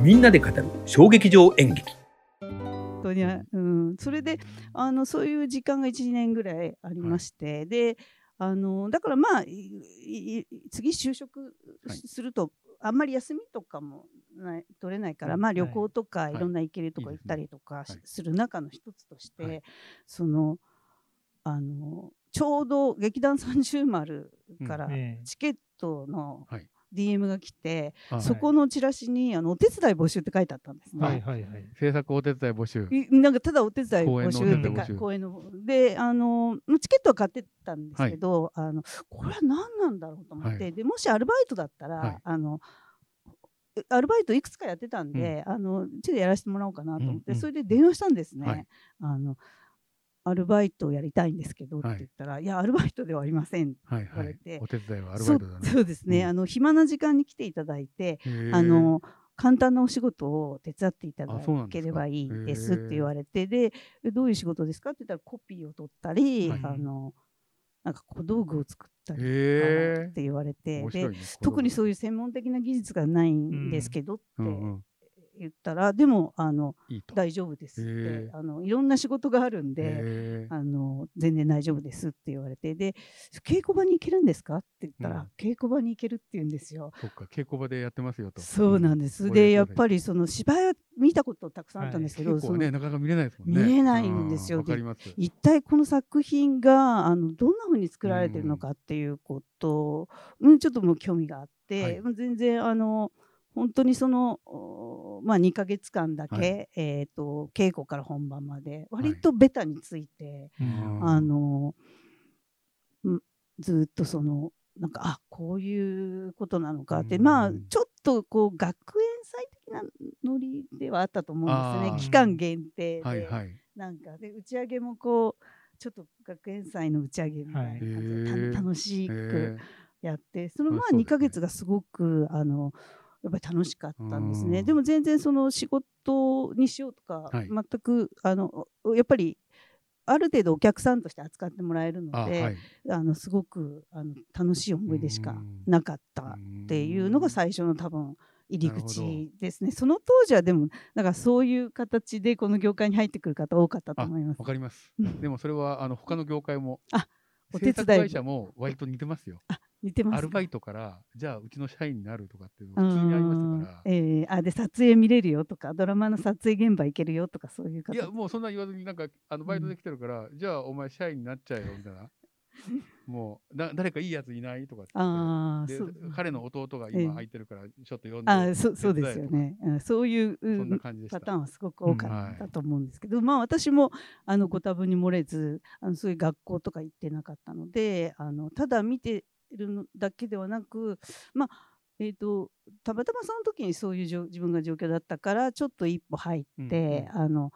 みんなで語る衝撃場演劇。本当に、うん、それであのそういう時間が1年ぐらいありまして、であのだからまあいい次就職はい。すると、あんまり休みとかもない取れないから、うん。まあ、旅行とかい。いろんな行けるとこ行ったりとかする中の一つとして、はい。そのあのちょうど劇団三十丸からええ。チケットのはい DM が来て、あそこのチラシにあのお手伝い募集って書いてあったんですね。はいはいはい。制作お手伝い募集。いなんかただお手伝い募集ってか公演のであのチケットは買ってたんですけど、あのこれは何なんだろうと思って、はい。でもしアルバイトだったら、はい。あのアルバイトいくつかやってたんで、あのちょっとやらせてもらおうかなと思って、うんうん。それで電話したんですね。はい。あのアルバイトをやりたいんですけどってはい。言ったら、い、やアルバイトではありませんはいはい。言われて。お手伝いはアルバイトだね。そうですね、うん。あの暇な時間に来ていただいて、あの簡単なお仕事を手伝っていただければいいですって言われてでえどういう仕事ですか？って言ったらコピーを取ったり、はい。あのなんか小道具を作ったりって言われて、で特にそういいう専門的な技術がないんですけどって言ったら、でもあの大丈夫ですっへてーあのいろんな仕事があるんで。あの全然大丈夫ですって言われてで稽古場に行けるんですかって言ったら、うん。稽古場に行けるって言うんですよ。そっか稽古場でやってますよと。そうなんです。うん。で、やっりぱりその芝居は見たことたくさんあったんですけど、はねそのなかなか見れないですもんね。見れないんですよ。す。一体この作品があのどんな風に作られてるのかっていうこと、うん、ちょっともう興味があって、はい。全然あの本当にその、おまあ、2ヶ月間だけ、はい。えー、と稽古から本番まで割とベタについて、うん。あのんずっとそのなんかあこういうことなのかって、うん。まあちょっとこう学園祭的なノリではあったと思うんですね期間限定で、はいはい。なんかで打ち上げもこうちょっと学園祭の打ち上げみたいな感じで、はい楽しくへやってそのまあ2あそうですね。ヶ月がすごくあのやっぱり楽しかったんですね。うん。でも全然その仕事にしようとか、はい。全くあのやっぱりある程度お客さんとして扱ってもらえるので、あはい。あのすごくあの楽しい思い出しかうん。なかったっていうのが最初の多分入り口ですね。その当時はでもだからそういう形でこの業界に入ってくる方多かったと思います。わ。かります。うん。でもそれはあの他の業界もあお制手伝い。作会社も割と似てますよ似てますアルバイトからじゃあうちの社員になるとかっていうのが普通にありましたから。あーええ。あで撮影見れるよとかドラマの撮影現場行けるよとかそういう方。いやもうそんな言わずになんかあのバイトできてるから、じゃあお前社員になっちゃえよみたいな。もうだ誰かいいやついないとかってで彼の弟がええ。今空いてるからちょっと呼んで、あーそそうですよね、うんそういうそんうなん感じでした。パターンはすごく多かうん。はい。ったと思うんですけど、まあ私もあのご多分に漏れずあのそういう学校とか行ってなかったのであのただ見てるのだけではなくまあえー、とたまたまその時にそういうじょ自分が状況だったからちょっと一歩入って、あの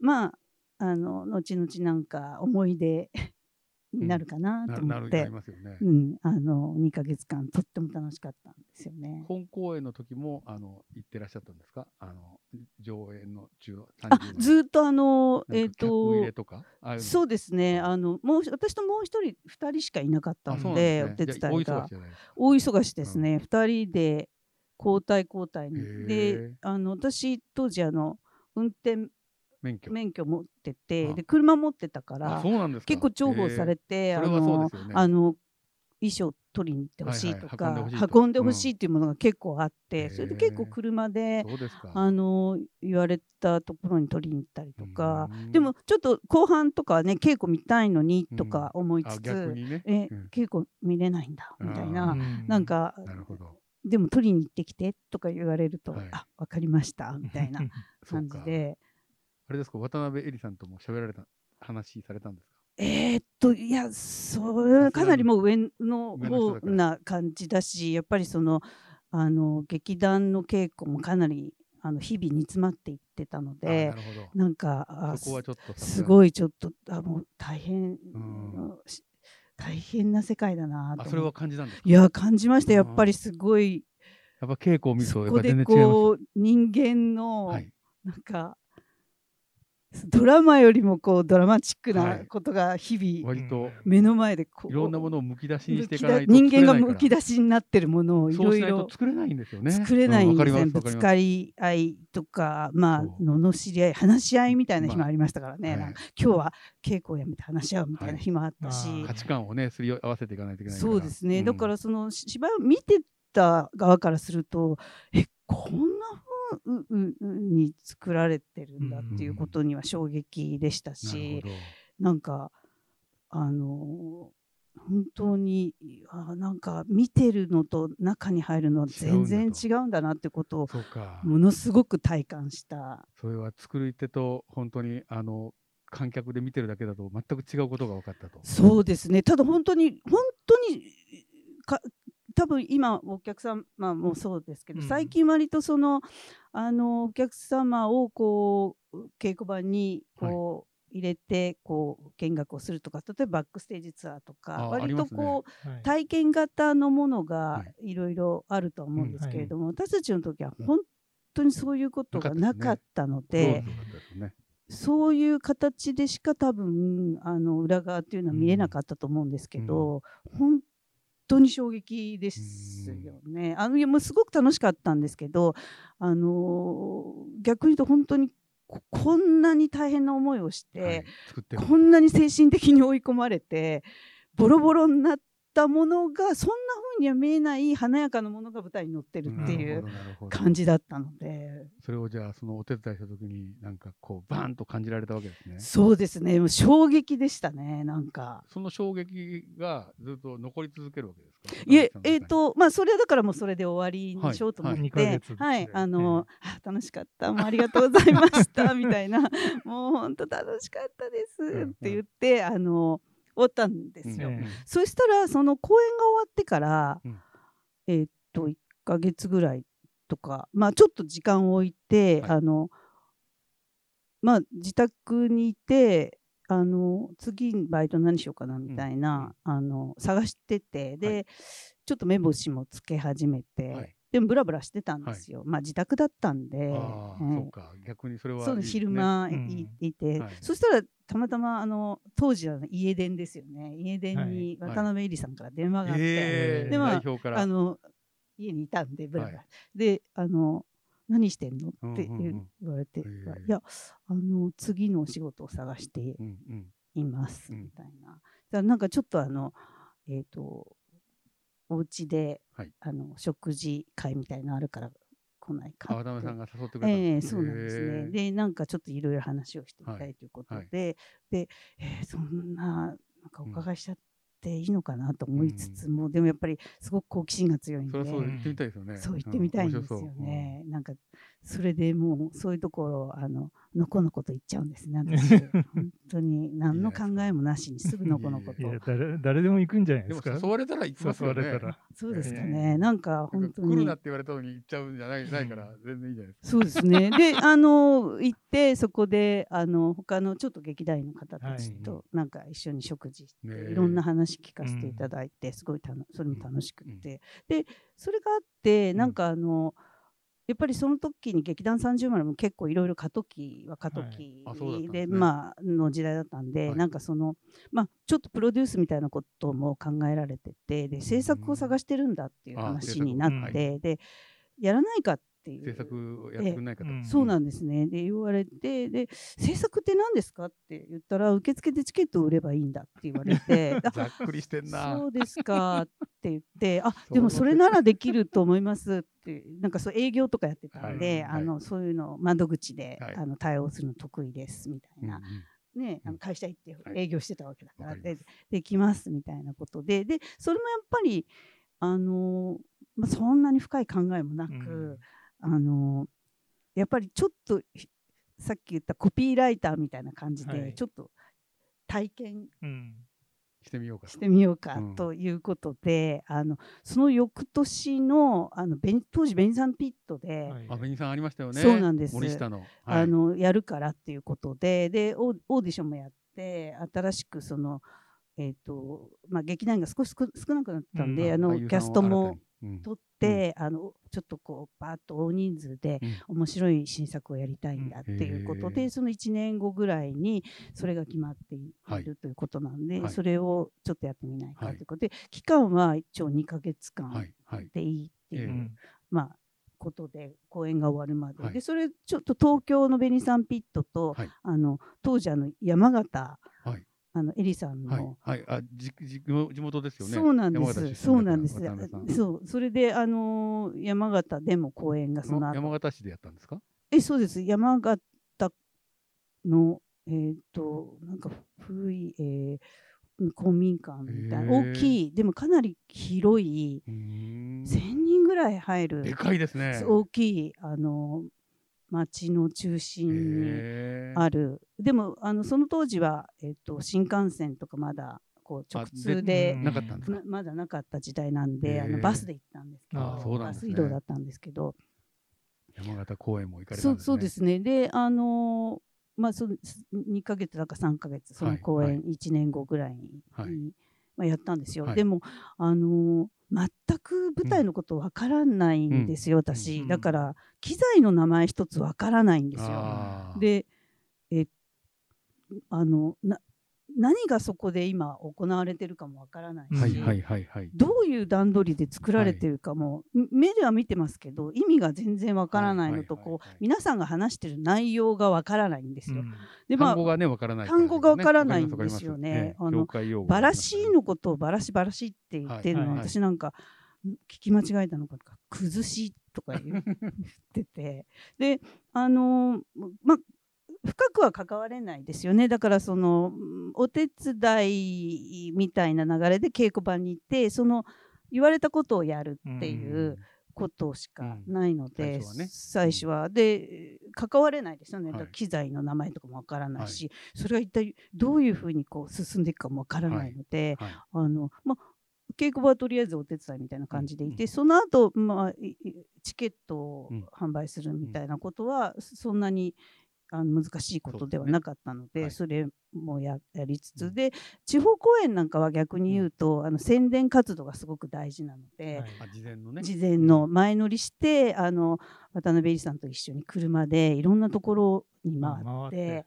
まああの後々なんか思い出になるかななと思って。うん。あの2ヶ月間とっても楽しかったんですよね。本公演の時もあの行ってらっしゃったんですか？あの上演の中あ30ずーっとあのえっ、なんか客入れとそうですね。あのもう私ともう一人二人しかいなかったのでなんお手伝いが。大忙しですね、二人で交代交代に。であの私当時あの運転免許。免許持っててあ。で車持ってたからあそうなんですか。結構重宝されて、あのね。あの衣装取りに行ってほしいとはいか、はい運んでほしいと。運んでほしいっていうものが結構あって、へーそれで結構車であの言われたところに取りに行ったりとかうん。でもちょっと後半とかはね稽古見たいのにとか思いあつつ、逆にね。えうん。稽古見れないんだみたいあなー。なんかなるほど。でも取りに行ってきてとか言われると、はい。あ分かりましたみたいな 感じかであれですか？渡辺恵里さんとも喋られた話されたんですか？えーっといやそれはかなりもう上の方な感じだしやっぱりそのあの劇団の稽古もかなりあの日々煮詰まっていってたのあでなるほど。なんかあそこはちょっとすいごいちょっとあもう大変、大変な世界だなとそれは感じたんですか？いや感じました。やっうんぱりすごいやっぱ稽古を見るとやっぱそこで全然違いますこう人間のはい。なんかドラマよりもこうドラマチックはない。ことが日々割と目の前でこういろんなものをむき出しにしていかないとだ人間がむき出しになってるものをいろいろ作れないんですよね。作れないんですね、うわかりますぶつかり合いとかまあ罵り合い話し合いみたいな日もまあありましたからね、はい。なんか今日は稽古をやめて話し合うみたいな日もあったし、はい価値観をねすり合わせていかないといけない。そうですね、んだからそのし芝居を見てた側からするとえこんな風に作られてるんだっていうことには衝撃でしたし、ほど。なんかあの本当にあなんか見てるのと中に入るのは全然違うんだなってことを。ものすごく体感した。それは作り手と本当にあの観客で見てるだけだと全く違うことが分かったと。そうですねただ本当に本当にか多分今お客様もそうですけど、うん。最近割とそのあのお客様をこう稽古場にこう、入れてこう見学をするとか例えばバックステージツアーとか割とこう、はい。体験型のものがはいろいろあるとは思うんですけれども、う私たちの時はうん本当にそういうことがなかったので。そういう形でしか多分あの裏側っていうのは見れなかったと思うんですけど、本当に衝撃ですよね。あのいやもうすごく楽しかったんですけど、あの逆に言うと本当にここんなに大変な思いをして、はい。こんなに精神的に追い込まれてボロボロになったものがそんな風には見えない華やかなものが舞台に乗ってるっていう感じだったのでそれをじゃあそのお手伝いした時になんかこうバーンと感じられたわけですね。そうですね。もう衝撃でしたねなんか。その衝撃がずっと残り続けるわけですか？いええー、とまあそれはだからもうそれで終わりにしようと思っはいはい。はい、であの、あ楽しかった。もうありがとうございました。みたいな。もう本当楽しかったです。ん。って言って、あの終わったんですよ。うん。え。そしたらその公演が終わってから、うん。えーっと1ヶ月ぐらいとかまあちょっと時間を置いて、はい。あのまあ自宅にいてあの次バイト何しようかなみたいな、あの探しててで、はちょっと目星もつけ始めて、はいでもブラブラしてたんですよ、まあ自宅だったんで、はいそうか。逆にそれはいいそう昼間い,、うん。いて、はいそしたらたまたまあの当時は家電ですよね。家電にはい。渡辺恵里さんから電話があって、ええでまああの家にいたんでブラブラ、はであの何してんのうんって言うんうん。言われて、へえいやあの次のお仕事を探してうんうん。いますうん。みたいな、だからなんかちょっとあのえっ、とお家で、はい。あの食事会みたいなのあるから来ないか渡辺さんが誘ってくれたええそうなんですね。で、なんかちょっといろいろ話をしてみたはい。いということはいで、で、えーそんな、なんかお伺いしちゃっていいのかなと思いつつも、でもやっぱりすごく好奇心が強いんで、そう言ってみたいですよね。そう言ってみたいんですよね。なんか、それでもうそういうところを、あの、のこのこと言っちゃうんですね、私。本当に何の考えもなしにすぐのこのことい。や誰誰でも行くんじゃないうんですか誘われたら行きますよね誘われたらそうですかえね。なんか本当にか来るなって。言われたのに行っちゃうんじゃないないから全然いいじゃないですかそうですね。で、あの、行って、そこで、あの、他のちょっと劇団員の方たちと、なんか一緒に食事して、ねえいろんな話聞かせていただいて、すごいたのそれも楽しくって。で、それがあって、なんかあの、やっぱりその時に劇団30丸も結構いろいろ過渡期は過渡期で、ですね。まあ、の時代だったんで、はい。なんかその、まあ、ちょっとプロデュースみたいなことも考えられてて、で、制作を探してるんだっていうあ話にな制って、で、やらないかっていう。制作をやってくれないかとそうなんですね。で、言われて、で、制作って何ですかって言ったら、受付でチケットを売ればいいんだって言われて、あざっくりしてんな。そうですかって言って、あでもそれならできると思いますって、なんかそう営業とかやってたんで、はいあのそういうのを窓口で、はい。あの対応するの得意ですみたいな、ね、あうん。の会社行ってはい。営業してたわけだから、わかりまでできますみたいなことで、で、それもやっぱり、あのまあ、そんなに深い考えもなく、うんあのやっぱりちょっとひさっき言ったコピーライターみたいな感じで、はい。ちょっと体験うん。してみようかとしてみようかうん。ということで、あのその翌年のあのベン当時ベニサンピットで、はい。あ、ベニさんありましたよね。そうなんです。森下の。はい。あのやるからっていうことででオーオーディションもやって新しくその、えーとまあ、劇団員が少し少少なくなったんで、うん。あのキャストも新たにうん。撮って、あのちょっとこうバーッと大人数でうん。面白い新作をやりたいんだっていうことで、うんその1年後ぐらいにそれが決まっていはいるということなんで、はい。それをちょっとやってみないかはいということで、期間は一応2ヶ月間はい。はい。でいいっていう、ええ。うんまあことで公演が終わるまで、はい。でそれちょっと東京のベニサンピットと、はい。あの当時あの山形、はいあのエリさんの、はいはいあじじ地元ですよね。そうなんです。そうなんです。そう、それで、あのー山形でも公演がその後。山形市でやったんですか？え、そうです。山形の、えっ、と、なんか古い、えー公民館みたいな、大きい、でもかなり広い、うーん。1000人ぐらい入る、でかいですね。大きい、あのー町の中心にある。でも、あのその当時は、えっ、と、新幹線とかまだ、こう、直通でうん。なかったんですか？なまだなかった時代なんで、あのバスで行ったんですけど、ね。バス移動だったんですけど、山形公園も行かれたそうんですね。そうですね。で、あのーまあ、その2ヶ月だか3ヶ月、その公はい。演1年後ぐらいに、はい。まあ、やったんですよ。はい。でも、あのー全く舞台のことわからないんですよ、私、うん。だから、機材の名前一つわからないんですよ。で、えあのな何がそこで今行われてるかもわからないし、はいはいはいはい。どういう段取りで作られてるかも、ん目では見てますけど意味が全然わからないのとはいはいはいはい。こう皆さんが話してる内容がわからないんですよ。でまあ単語がねわからない単語がわからないんですよね。あのバラシのことをバラシバラシって言ってるのは、はいはい。私なんかん聞き間違えたのかとか崩しとか言ってて。であのま深くは関われないですよね。だからそのうんお手伝いみたいな流れで稽古場に行ってその言われたことをやるっていうことしかないので、うん。最初は初は。で関われないですよね、はい。機材の名前とかもわからないし、それが一体どういうふうにこう進んでいくかもわからないので、はい。あのまあ稽古場はとりあえずお手伝いみたいな感じでいて、うん。その後、まあいいチケットをうん。販売するみたいなことは、そんなにあの難しいことではなかったので、そそうですねれもややりつつ、うん。で地方公演なんかは逆に言うと、あの宣伝活動がすごく大事なので、あ事前のね。事前の前乗りしてあの渡辺入さんと一緒に車でいろんなところに回って回って。へ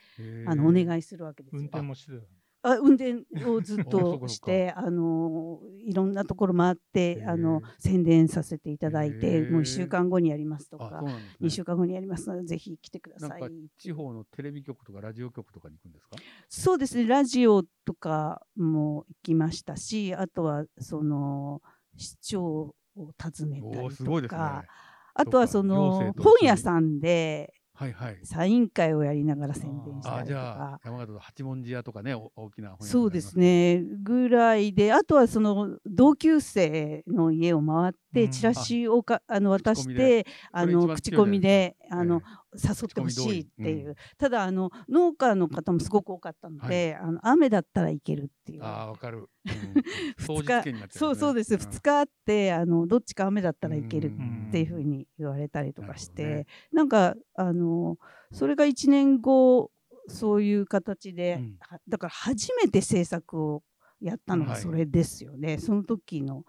ー。あのお願いするわけですよ。運転もしてた。あ運転をずっと してあのいろんなところ回ってあの宣伝させていただいへてーもう1週間後にやりますとあかね。2週間後にやりますのでぜひ来てください。なんか地方のテレビ局とかラジオ局とかに行くんですか？そうですね。ラジオとかも行きましたしあとはその市長を訪ねたりとかあとはそ行の本屋さんではいはい。サイン会をやりながら宣伝したりとあじゃあか。山形の八文字屋とかねお大きなそうですね。ぐらいであとはその同級生の家を回ってうん。チラシをか、あの渡してあの口コミであの、え誘ってほしいっていう、うん。ただあの農家の方もすごく多かったので、あの雨だったらいけるっていう。ああわかる、うん、二日そうそうです、ん。2日あってあのどっちか雨だったらいけるうんっていうふうに言われたりとかして、なるほどね。なんかあのそれが1年後そういう形で、うん。はだから初めて制作をやったのがはい。それですよね、その時の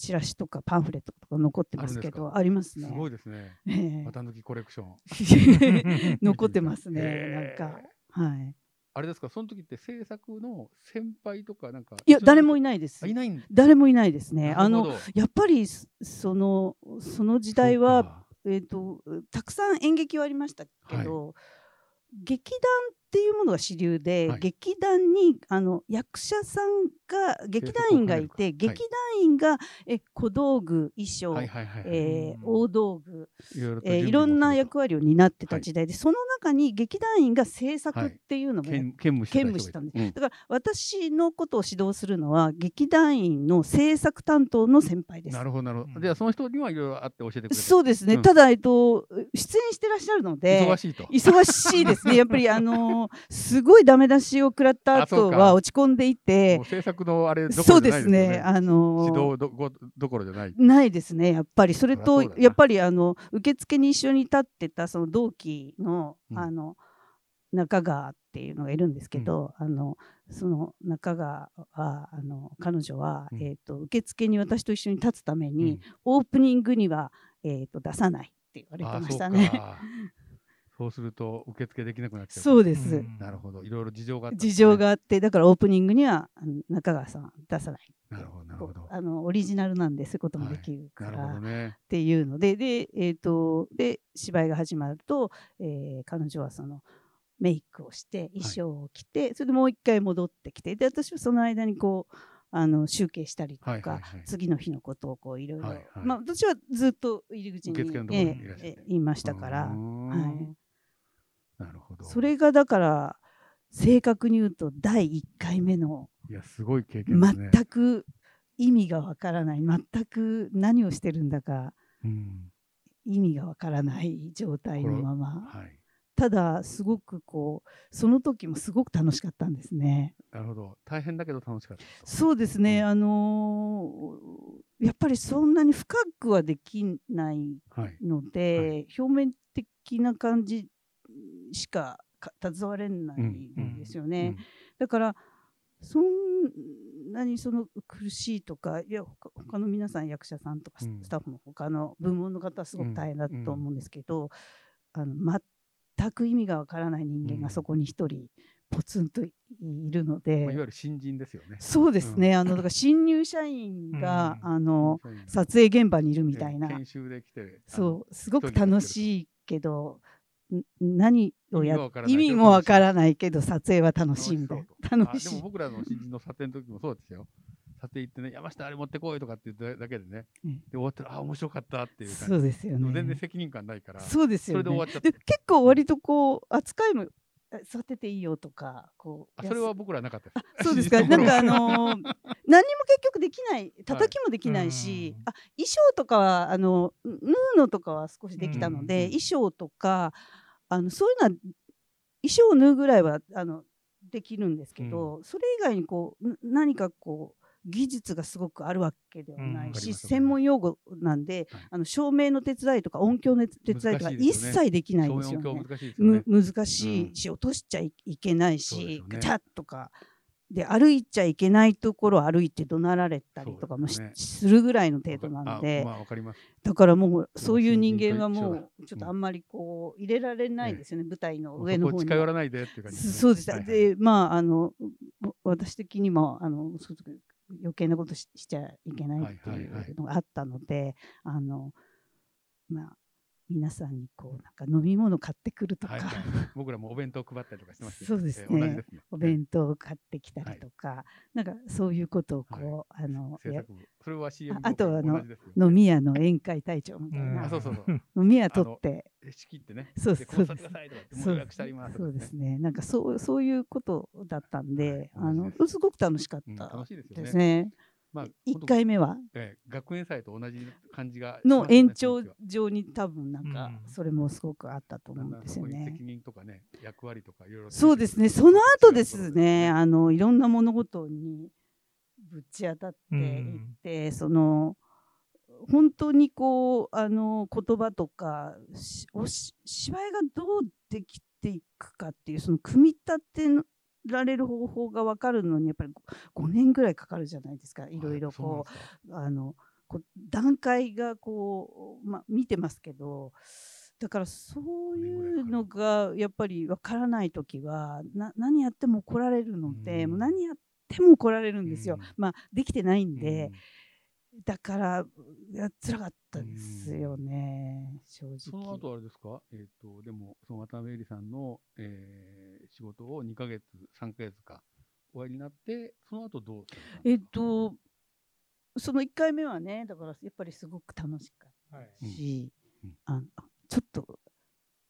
チラシとかパンフレットとか残ってますけどあありますね。すごいですねええ綿抜きコレクション 残ってますね、なんか。はい。あれですか？その時って制作の先輩とかなんかいや、誰もいないですあ。いないん誰もいないですね。あのやっぱりそそのその時代はかえー、とたくさん演劇はありましたけど、劇団っていうものが主流で、はい。劇団にあの役者さんが劇団員がいて、はい。劇団員がえ小道具衣装、はいはいはいはい、えーうん。大道具、いろえーい準ろんな役割を担ってた時代で、その中に劇団員が制作っていうのも兼兼務してたんでうん。だから私のことを指導するのは劇団員の制作担当の先輩です。な。るほどなるほど、うん。じゃあその人にはいろいろあって教えてくれてそうですね、うん。ただ、えっと、出演してらっしゃるので忙しいと。忙しいですね。やっぱりあのーすごいダメ出しを食らった後は落ち込んでいて制作のあれどこそうろじゃないですね。よあのー指導どころじゃない。ないですねやっぱり。それとやっぱりあの受付に一緒に立ってたその同期の,、うん。あの中川っていうのがいるんですけど、あのその中川はあの彼女は、うん。えー、と受付に私と一緒に立つために、うん。オープニングには、えー、と出さないって言われてましたね。かそうすると受付できなくなっちゃう。そうです、うん。なるほど。いろいろ事情があったんですね。事情があってだからオープニングにはあの中川さん出さない。なるほどなるほど。あのオリジナルなんでそういうこともできるかなら、るほどね。っていうのでで,、えー、とで芝居が始まると、えー彼女はそのメイクをして衣装を着て、それでもう一回戻ってきてで私はその間にこうあの集計したりとか、はいはいはい。次の日のことをこういろいろはいはい。まあ私はずっと入り口に受付のところにえいらっしゃってええいましたから、はい、なるほど。それがだから正確に言うと第1回目のいやすごい経験ね。全く意味がわからない。全く何をしてるんだかうん意味がわからない状態のまま。はい。ただすごくこうその時もすごく楽しかったんですね。なるほど。大変だけど楽しかったそうですね、うん。あのーやっぱりそんなに深くはできないはい。ので、表面的な感じしかか携われないんですよね。だからそんなにその苦しいとかいや他他の皆さん役者さんとかスタッフの他の部門の方はすごく大変だと思うんですけど、あの全く意味がわからない人間うん。がそこに一人ポツンといるのまで、あいわゆる新人ですよね。そうですね、あのだから新入社員が、うん。あの撮影現場にいるみたいな、研修で来てそうすごく楽しいけどん何をや意味もわからない。けど撮影は楽しいみたい楽な楽しい。あでも僕らの新人の撮影の時もそうですよ。撮影行ってね山下あれ持ってこいとかって言っただけでね。うんで終わったらあ面白かったっていう感じ。そうですよもう全然ね責任感ないから。そうですよね。それで終わっちゃっ結構割とこう扱いもえ座ってていいよとかこうあそれは僕らなかったそうですか。なんかあのー何にも結局できない叩きもできないし、うん。あ衣装とかはあの縫うのとかは少しできたので、うん。衣装とかあのそういうのは衣装を縫うぐらいはあのできるんですけど、それ以外にこうな何かこう技術がすごくあるわけではうんないし、わかります専門用語なんで、はい。あの照明の手伝いとか音響の手伝いとか一切できないん照ですよね。難しいし落としちゃいいけないしガチャッとかで歩いちゃいけないところを歩いて怒鳴られたりとかもすするぐらいの程度なのであまあわかります。だからもうそういう人間はもうちょっとあんまりこう入れられないですよね、舞台の上の方に。近寄らないでっていう感じ。そそうでした、はいはいでまああのわ私的にもあの余計なことししちゃいけないっていはいはいはいうのがあったので、あのまあ皆さんにこうなんか飲み物買ってくるとか、はいはい。僕らもお弁当配ったりとかしてましたよ。そうですね。ですね。お弁当を買ってきたりとか、なんかそういうことをこう、あのや制作部それは CM ああとあの飲み屋の宴会隊長みたいうん。な、あそうそうそう。飲み屋取って。え仕切ってね。そうでそうそうそうですね。なんかそうそういうことだったんで、はい。あのすすごく楽しかっうん。たですね。ね。まあ1回目は？えー学園祭と同じ感じがしの延長上に多分なんかうん。それもすごくあったと思だうんですよね。責。任とかね役割とかいろいろそうですね。その後ですねあのいろんな物事にぶち当たっていって、その本当にこうあの言葉とかしおし芝居がどうできていくかっていうその組み立てられる方法が分かるのにやっぱり 5, 年ぐらいかかるじゃないですか。いろいろこうあのこう段階がこう、まあ、見てますけどだからそういうのがやっぱり分からない時はな何やっても怒られるので、うん。もう何やっても怒られるんですよ、うん。まあできてないんうでん、だからいや辛かったですよね、正直。その後あれですか？えっとでもその渡辺恵里さんのえー仕事を2ヶ月3ヶ月か終わりになってその後どうえっとその1回目はねだからやっぱりすごく楽しかっはい。たし、うん。うん。ああちょっと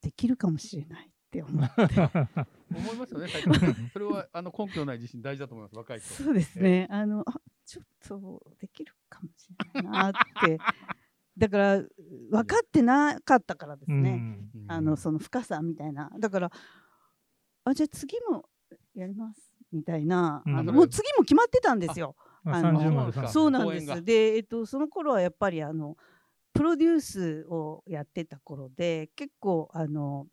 できるかもしれないって思って。思いますよね最初それはあの根拠のない自信大事だと思います若い人。そうですね。あのあちょっとできるかもしれないなって。だから分かってなかったからですね、うん。あのその深さみたいな。だからあじゃあ次もやりますみたいな、うんあのもう次も決まってたんですよ。ああの30まであさそうなんです。で、えっと、その頃はやっぱりあのプロデュースをやってた頃で結構あの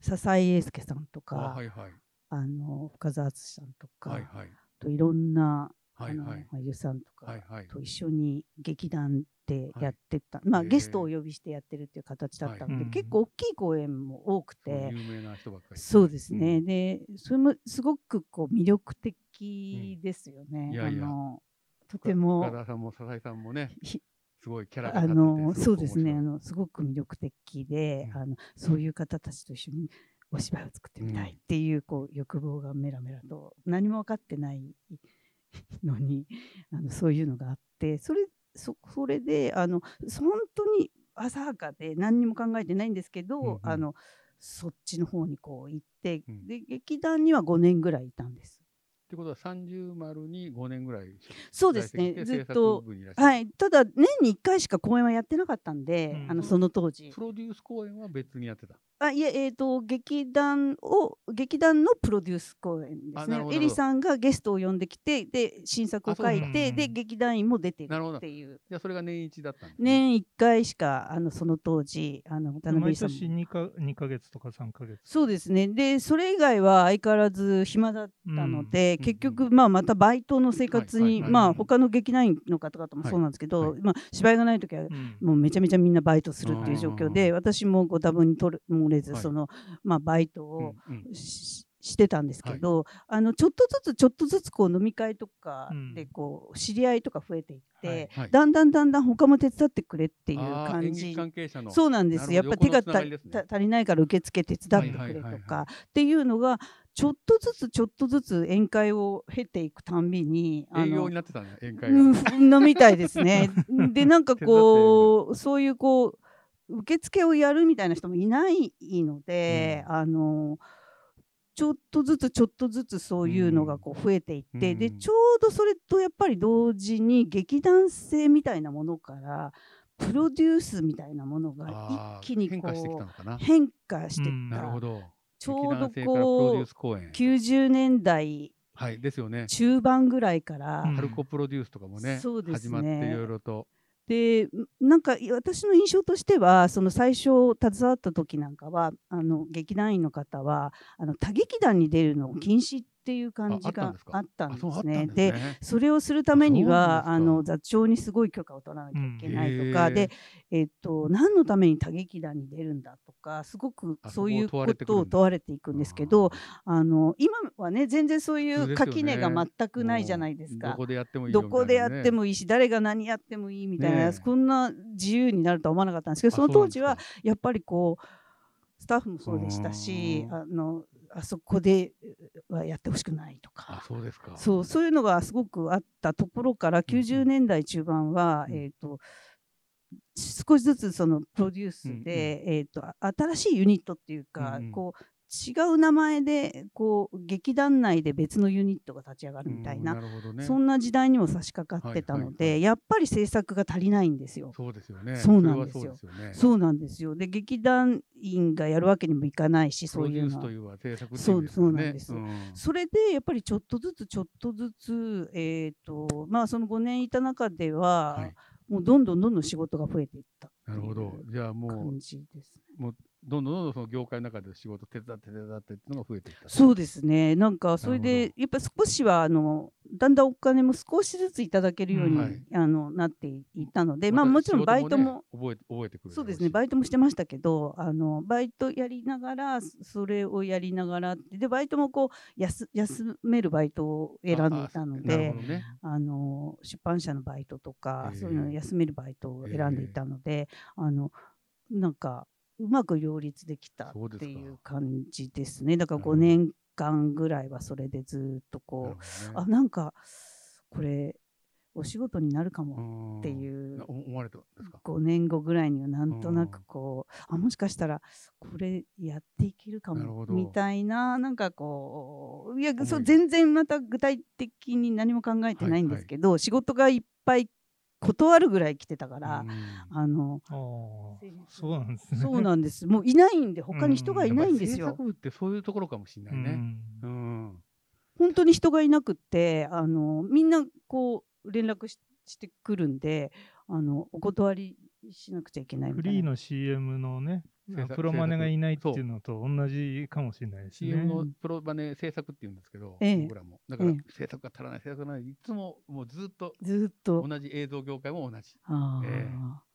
笹井英介さんとか、あはいはい。あの深澤敦さんとか、はいはい。といろんな、はいはい。あの俳優さんとか。と一緒に劇団ではい。やってた、まあへえゲストをお呼びしてやってるっていう形だったので、はい。うん。結構大きい公演も多くそうて、有名な人ばっかり。そうですね、でそれもすごくこう魅力的ですよね、いやいや。あのとうん。ても岡田さんも笹井さんもね、ひすごいキャラがあのそうですね。あのすごく魅力的で、うん。あのそういう方たちと一緒にお芝居を作ってみたいっていう,、こう欲望がメラメラと何も分かってないのにあのそういうのがあってそれそそれであの本当に浅はかで何にも考えてないんですけど、うんうんあのそっちの方にこう行って、うん。で劇団には5年ぐらいいたんです。ってことは30丸に5年ぐらいそうですね。ずっとはい、ただ年に1回しか公演はやってなかったんで、うん。あのその当時。プロデュース公演は別にやってた。あいえ、えー、と劇団を劇団のプロデュース公演ですね。エリさんがゲストを呼んできてで新作を書いてで劇団員も出てるなるほど。っていうじゃあそれが年一だったんです、ね。年1回しかあのその当時あの渡辺毎さんも。年2か2ヶ月とか3ヶ月。そうですね。でそれ以外は相変わらず暇だったので、うん結局、まあ、またバイトの生活に、はいはいはい。まあ他の劇団員の方々もそうなんですけど、はい。はいまあ、芝居がない時はうん。もうめちゃめちゃみんなバイトするっていう状況であ私もご多分に取る漏れず、はい。そのまあ、バイトうんをうん。し,、してたんですけど、あのちょっとずつちょっとずつこう飲み会とかうん。でこう知り合いとか増えていって、だんだんだんだん他も手伝ってくれっていう感じ。関係者のそうなんですやっぱ手が足りないから受付手伝ってくれとかっていうのがちょっとずつちょっとずつ宴会を経ていくたんびにあ営業のになってたね宴会が。うんのみたいですね。でなんかこうそういうこう受付をやるみたいな人もいないので、あのちょっとずつちょっとずつそういうのがこう増えていって、うんでちょうどそれとやっぱり同時に劇団性みたいなものからプロデュースみたいなものが一気にこ変化してきたうのかな。変化してうんた、なるほど。ちょうどこうース公演。90年代はいですよね。中盤ぐらいから、うんハルコプロデュースとかもね、そうですね始まっていろいろと。でなんかい私の印象としてはその最初携わった時なんかはあの劇団員の方はあの他劇団に出るのを禁止っていう感じがああったんですね。でね。それをするためにはあの座長にすごい許可を取らなきゃいけないとか、うん。で、えっと何のために他劇団に出るんだとかすごくあそういうそことを問われていくんですけどあの今はね全然そういう垣根が全くないじゃないですか。どこでやってもいいよどこでやってももいいし、誰が何やってもいいみたいな、ねえ。そんな自由になるとは思わなかったんですけど、その当時はやっぱりこう、スタッフもそうでしたし、うん。あのあそこではやってほしくないとあか。そうですか。そうそういうのがすごくあったところから90年代中盤は、うん。えー、と少しずつそのプロデュースで、えー、とあ新しいユニットっていうか、こう違う名前でこう劇団内で別のユニットが立ち上がるみたいなうんなね。そんな時代にも差し掛かってたので、はいはいはいやっぱり制作が足りないんですよ。そうですよね。そうなんですよそうね。なんですよ。で、劇団員がやるわけにもいかないし、そういうのは。そうそうなんですんそれでやっぱりちょっとずつちょっとずつ、えっ、と、まあその5年いた中では、はいもうどんどんどんどん仕事が増えていったなるほど。じゃあもう感じですね。どんどんどんどんその業界の中で仕事手伝って手伝ってっていうのが増えていった。そうですね。なんかそれでやっぱ少しはあのだんだんお金も少しずついただけるように、うんはいあのなっていったので、まあたもちろんバイトもね覚えて覚えてくる。そうですね、バイトもしてましたけど、あのバイトやりながら、それをやりながらでバイトもこう休休めるバイトを選んでいたので。あの出版社のバイトとか、そういうのを休めるバイトを選んでいたので、あのなんかうまく両立できたっていう感じですね。だから5なるほど。年間ぐらいはそれでずっとなこう、あね。なんかこれお仕事になるかもってうんいうな思われたんですか？5年後ぐらいにはなんとなくこう、あもしかしたらこれやっていけるかもみたいななんかこういやそう全然また具体的に何も考えてないんですけど、仕事がいっぱい断るぐらい来てたから、うんあのそうなんですね。そうなんですもういないんで他に人がいないんですよやっぱり制。作部ってそういうところかもしれなういね。んうん。本当に人がいなくってあのみんなこう連絡ししてくるんであのお断りしなくちゃいけないみたいな。フリーの CM のね、プロマネがいないっていうのと同じかもしれないですね。CM のプロマネ制作っていうんですけど、ええ僕らも。だからええ制作が足らない、制作がない、いつももうずっとずーっと。同じ映像業界も同じ。あーえ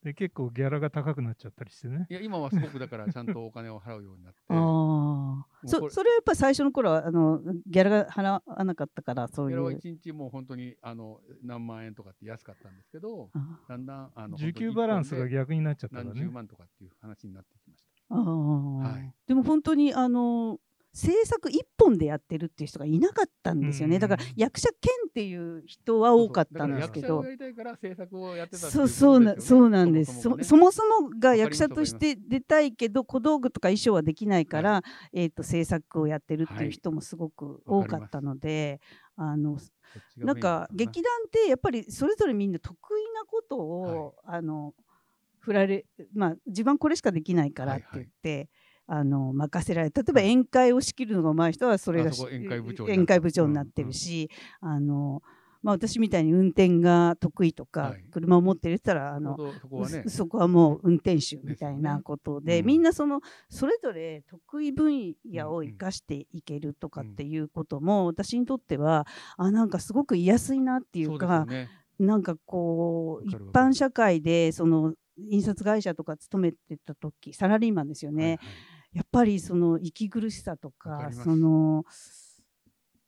で結構ギャラが高くなっちゃったりしてね。いや、今はすごくだからちゃんとお金を払うようになって。あそそれはやっぱり最初の頃はあのギャラが払わなかったからそういギャラはう。1日もう本当にあの何万円とかって安かったんですけど、あだんだんあの受給バランスが逆になっちゃったからね。何十万とかっていう話になってき。あー、はい。でも本当にあの制作一本でやってるっていう人がいなかったんですよね。うんだから役者兼っていう人は多かったんですけど。そうそう。だから役者をや。りたいから制作をやってたっていそうそうなそうなんです。そもそもが役者として出たいけど小道具とか衣装はできないから、えっ、と制作をやってるっていう人もすごく多かったので、あのそっちがなんか劇団ってやっぱりそれぞれみんな得意なことを、あの振られまあ自分はこれしかできないからって言って。あの任せられ例えばはい宴会を仕切るのが上手い人はそれが宴会部長になる宴会部長になってるし、あのまあ、私みたいに運転が得意とか、はい。車を持ってる人はあのちょうどそこはもう運転手みたいなことで、うん。みんなそのそれぞれ得意分野をうんうん。生かしていけるとかっていうことも、私にとってはあなんかすごく居やすいなっていそううかなんかこう一般社会でその印刷会社とか勤めてた時サラリーマンですよね、はいはい。やっぱりその息苦しさとかその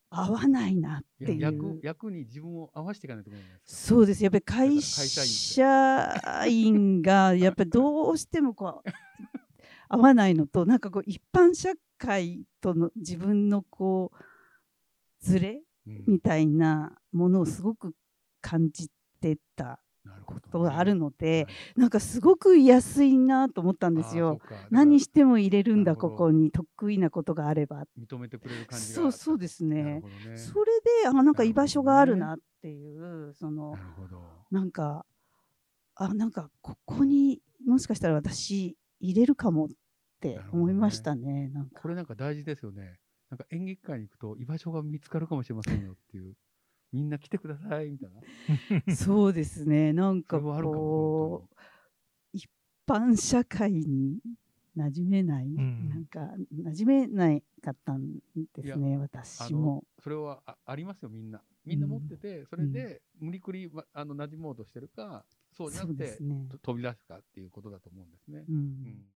合わないなっていう。役役に自分を合わせていかないと。そうです。やっぱり会会社社員がやっぱりどうしてもこう 合わないのとなんかこう一般社会との自分のこうズレうん。みたいなものをすごく感じてたことがあるので、はいなんかすごく居やすいなと思ったんですよ。。何しても入れるんだここに得意なことがあれば。認めてくれる感じがそうそうですね。ね。それであなんか居場所があるななっていうそのなんかあなんかここにもしかしたら私入れるかもって思いましたね。なんかこれなんか大事ですよね。なんか演劇館に行くと居場所が見つかるかもしれませんよっていう。みんな来てくださいみたいな。そうですね。なんかこう一般社会に馴染めない、んなんか馴染めないかったんですね。私も。それはあありますよみんな。みんな持ってて、それで無理くりまあの馴染もうとしてるか、そうじゃなくてね。と飛び出すかっていうことだと思うんですね。うんうん